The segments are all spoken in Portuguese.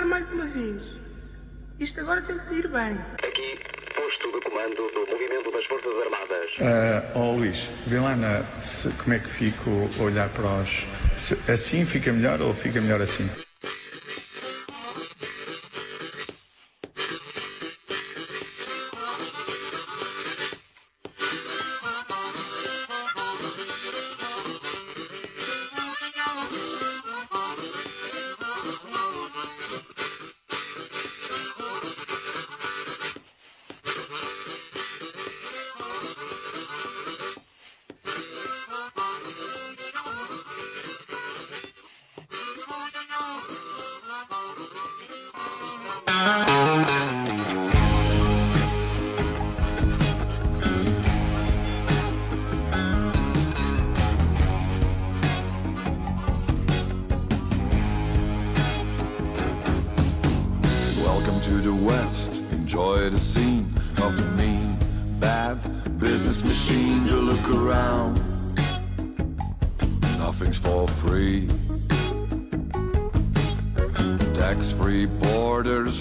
tentar mais uma vez. Isto agora tem que sair bem. Aqui, posto de comando do movimento das Forças Armadas. Uh, oh Luís, vê lá na, se, como é que fico a olhar para os. Se, assim fica melhor ou fica melhor assim?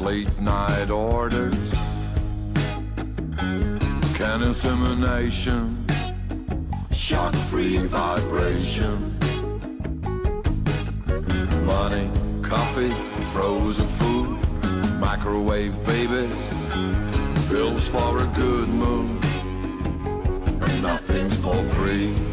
late night orders, can insemination, shock free vibration, money, coffee, frozen food, microwave babies, pills for a good mood. nothing's for free.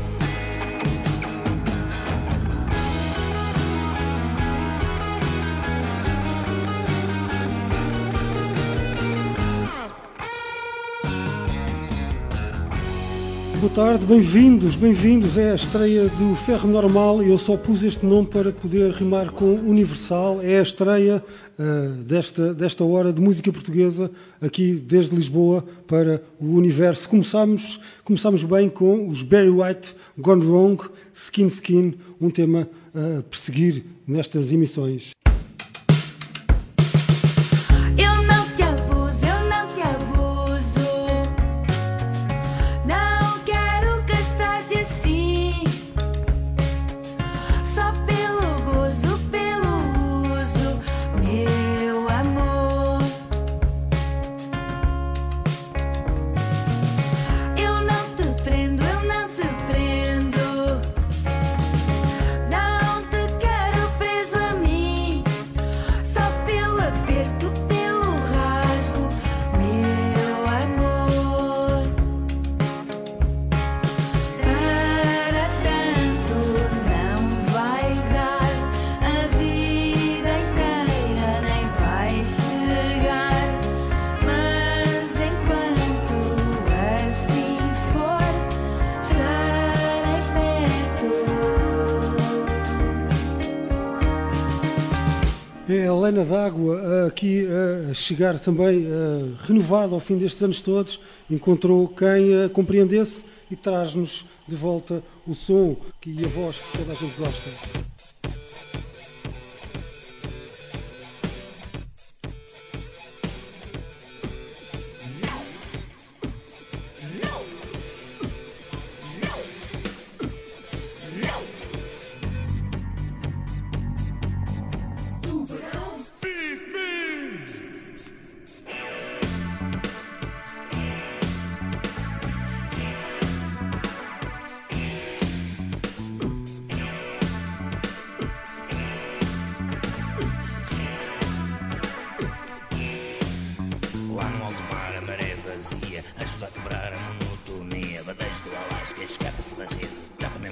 Boa tarde, bem-vindos, bem-vindos. É a estreia do Ferro Normal e eu só pus este nome para poder rimar com Universal. É a estreia uh, desta, desta hora de música portuguesa aqui desde Lisboa para o universo. Começamos, começamos bem com os Barry White, Gone Wrong, Skin Skin, um tema a perseguir nestas emissões. Helena d'Água, aqui a chegar também renovada ao fim destes anos todos, encontrou quem a compreendesse e traz-nos de volta o som e a voz que toda a gente gosta.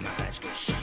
my eyes go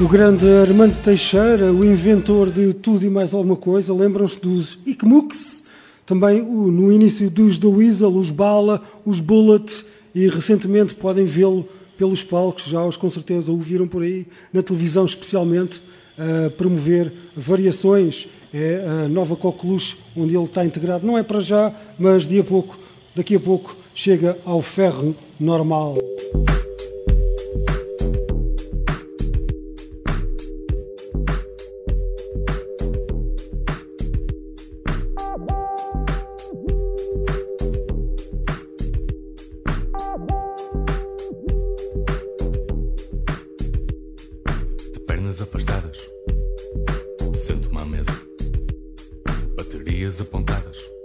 O grande Armando Teixeira, o inventor de tudo e mais alguma coisa, lembram-se dos Ikmux, também no início dos The Weasel, os Bala, os Bullet, e recentemente podem vê-lo pelos palcos, já os com certeza o viram por aí, na televisão especialmente, a promover variações. É a nova Coqueluche, onde ele está integrado. Não é para já, mas de a pouco, daqui a pouco chega ao ferro normal. pernas afastadas. Sento-me à mesa, baterias apontadas.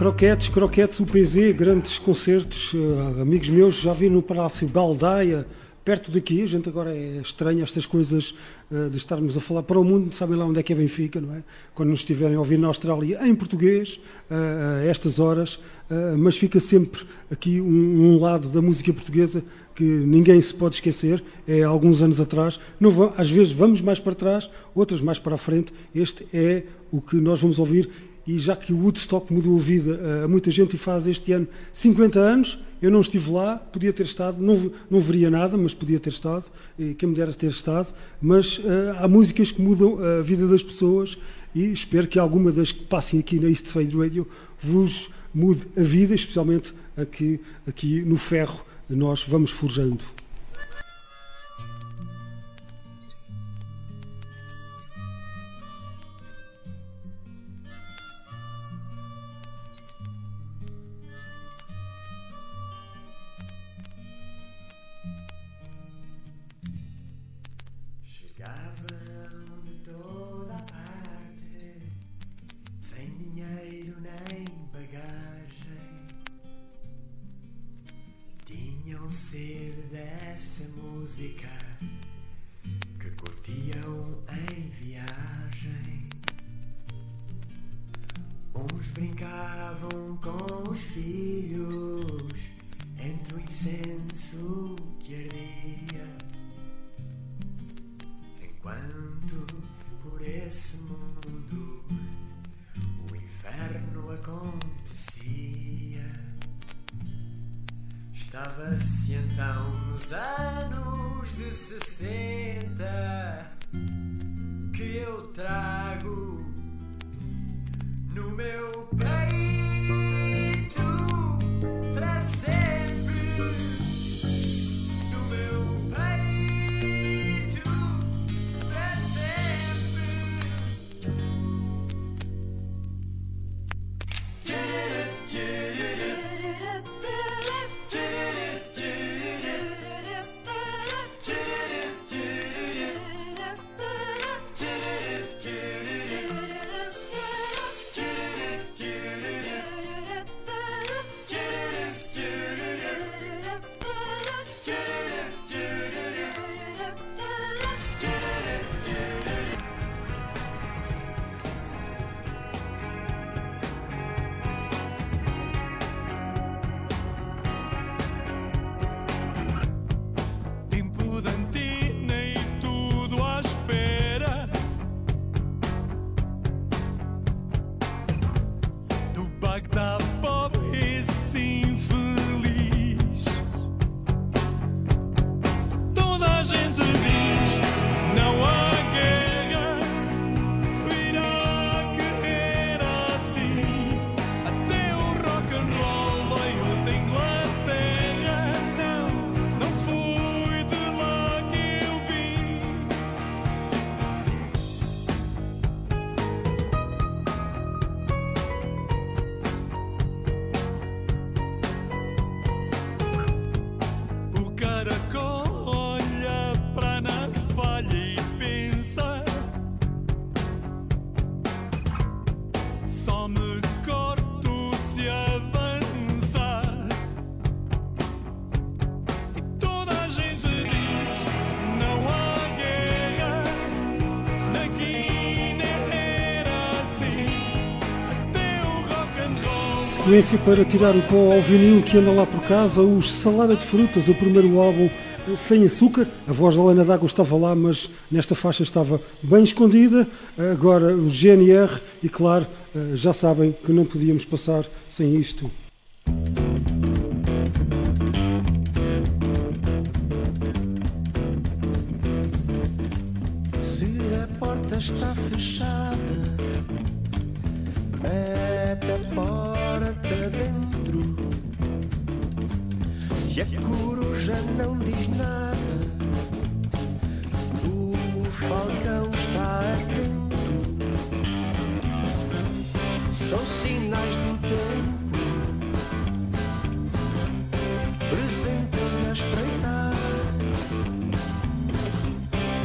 Croquetes, Croquetes UPZ, grandes concertos, uh, amigos meus, já vi no Palácio Baldaia, perto daqui, a gente agora é estranho estas coisas uh, de estarmos a falar para o mundo, sabem lá onde é que é Benfica, não é? Quando nos estiverem a ouvir na Austrália em português, uh, a estas horas, mas fica sempre aqui um, um, lado da música portuguesa que ninguém se pode esquecer, é alguns anos atrás, não, às vezes vamos mais para trás, outras mais para a frente, este é o que nós vamos ouvir e já que o Woodstock mudou a vida a muita gente e faz este ano 50 anos, eu não estive lá, podia ter estado, não, não veria nada, mas podia ter estado, e quem me dera ter estado, mas uh, há músicas que mudam a vida das pessoas e espero que alguma das que passem aqui na East Side Radio vos mude a vida, especialmente aqui, aqui no ferro nós vamos forjando. por esse mundo, o inferno acontecia. Estava-se então nos anos de 60 que eu trago no meu para tirar o pó ao vinil que anda lá por casa, os Salada de Frutas, o primeiro álbum eh, sem açúcar. A voz da Helena D'Água estava lá, mas nesta faixa estava bem escondida. Agora o GNR, e claro, eh, já sabem que não podíamos passar sem isto. Se a porta está fechada, mete a porta dentro. Se a coruja não diz nada, o falcão está atento. São sinais do tempo, presentes a espreitar.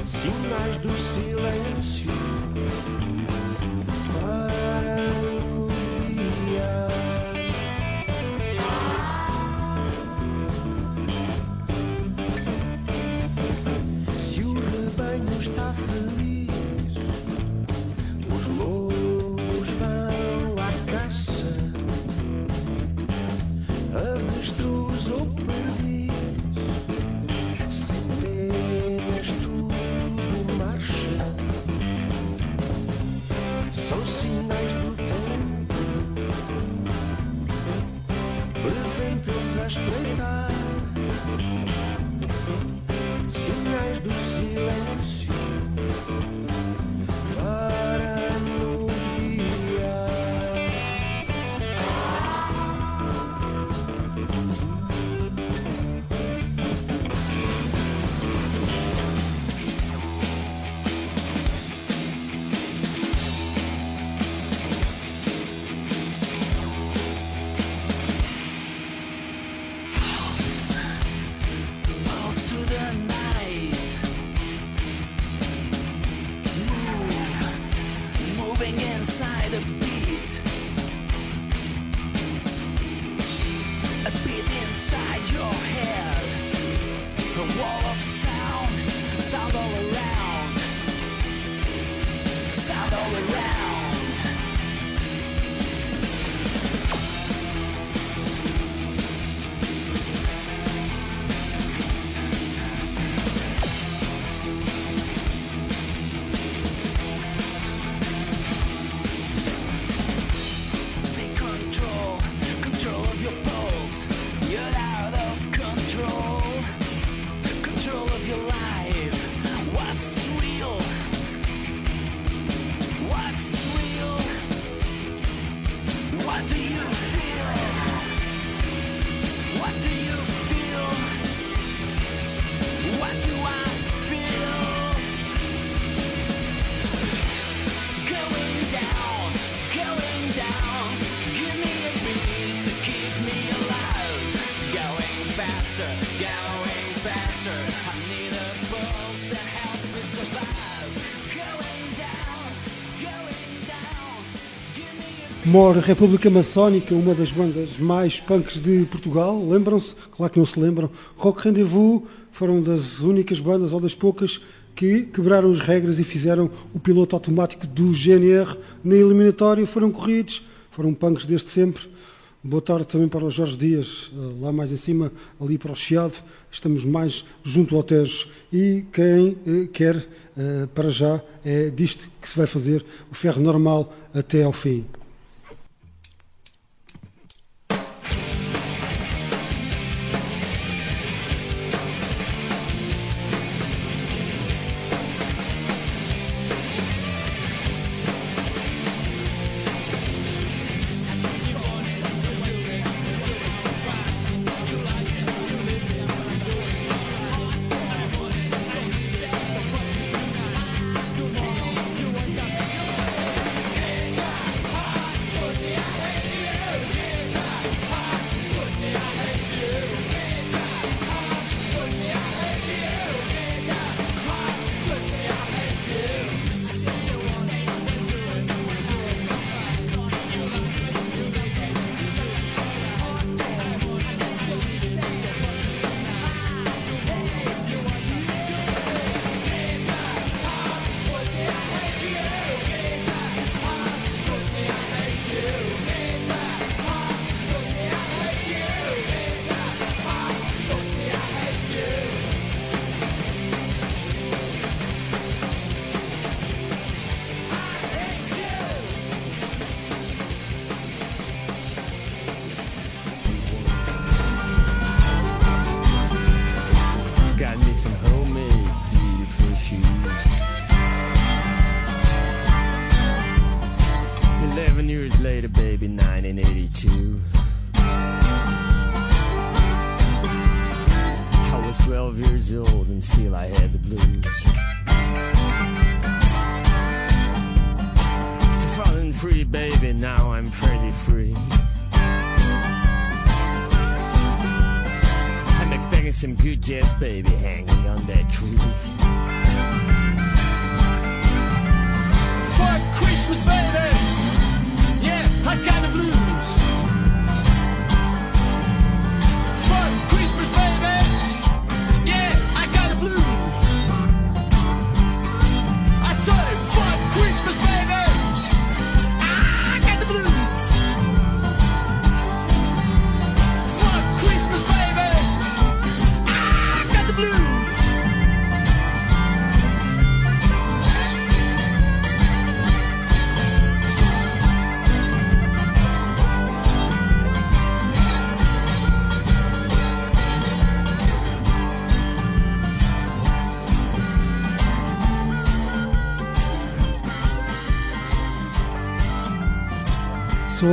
Sinais do silêncio me a Mor República Maçónica, uma das bandas mais punks de Portugal, lembram-se? Claro que não se lembram. Rock Rendezvous foram das únicas bandas, ou das poucas, que quebraram as regras e fizeram o piloto automático do GNR na eliminatória. Foram corridos, foram punks desde sempre. Boa tarde também para o Jorge Dias, eh, lá mais em cima, ali para o Chiado. Estamos mais junto ao Tejo. E quem eh, quer, eh, para já, é disto que se vai fazer o ferro normal até ao fim.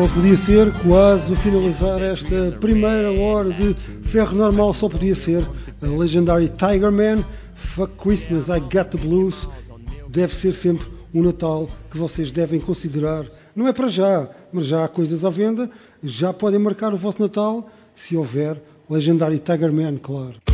Só podia ser quase a finalizar esta primeira hora de ferro normal. Só podia ser a Legendary Tiger Man, Fuck Christmas, I Got the Blues. Deve ser sempre um Natal que vocês devem considerar. Não é para já, mas já há coisas à venda. Já podem marcar o vosso Natal, se houver Legendary Tiger Man, claro.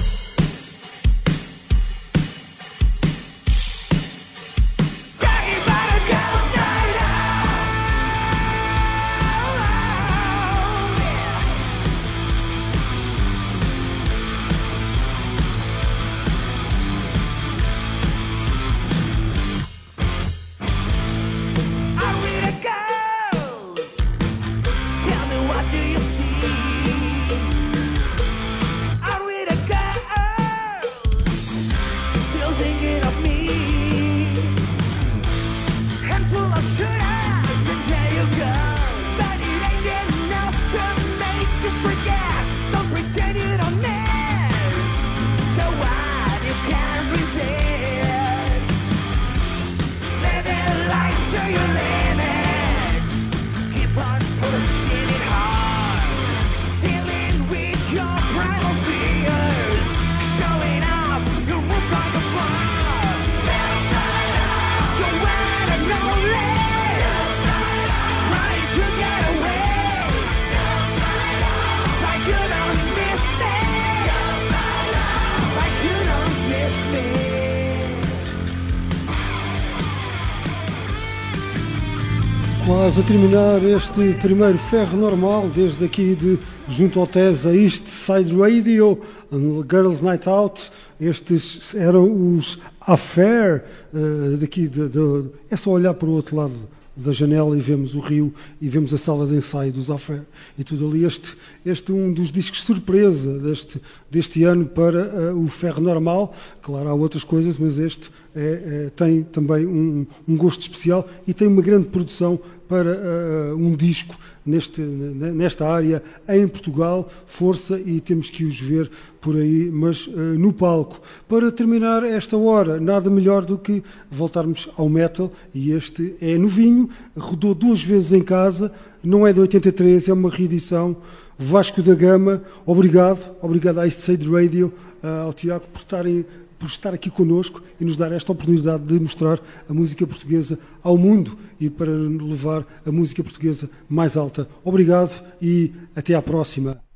Quase a terminar este primeiro ferro normal, desde aqui de junto ao TES a East Side Radio, Girls Night Out. Estes eram os Affair, eh, daqui de, de- é só olhar para o outro lado da janela e vemos o rio e vemos a sala de ensaio dos Affair e tudo ali. Este, este é um dos discos surpresa deste, deste ano para eh, o ferro normal. Claro, há outras coisas, mas este é- é- tem também um, um gosto especial e tem uma grande produção para eh, um disco neste, ne- nesta área em Portugal. Força e temos que os ver por aí, mas eh, no palco. Para terminar esta hora, nada melhor do que voltarmos ao metal e este é novinho, rodou duas vezes em casa, não é de 83, é uma reedição. Vasco da Gama, obrigado, obrigado à East Side Radio, ah, ao Tiago por estarem por estar aqui connosco e nos dar esta oportunidade de mostrar a música portuguesa ao mundo e para levar a música portuguesa mais alta. Obrigado e até à próxima.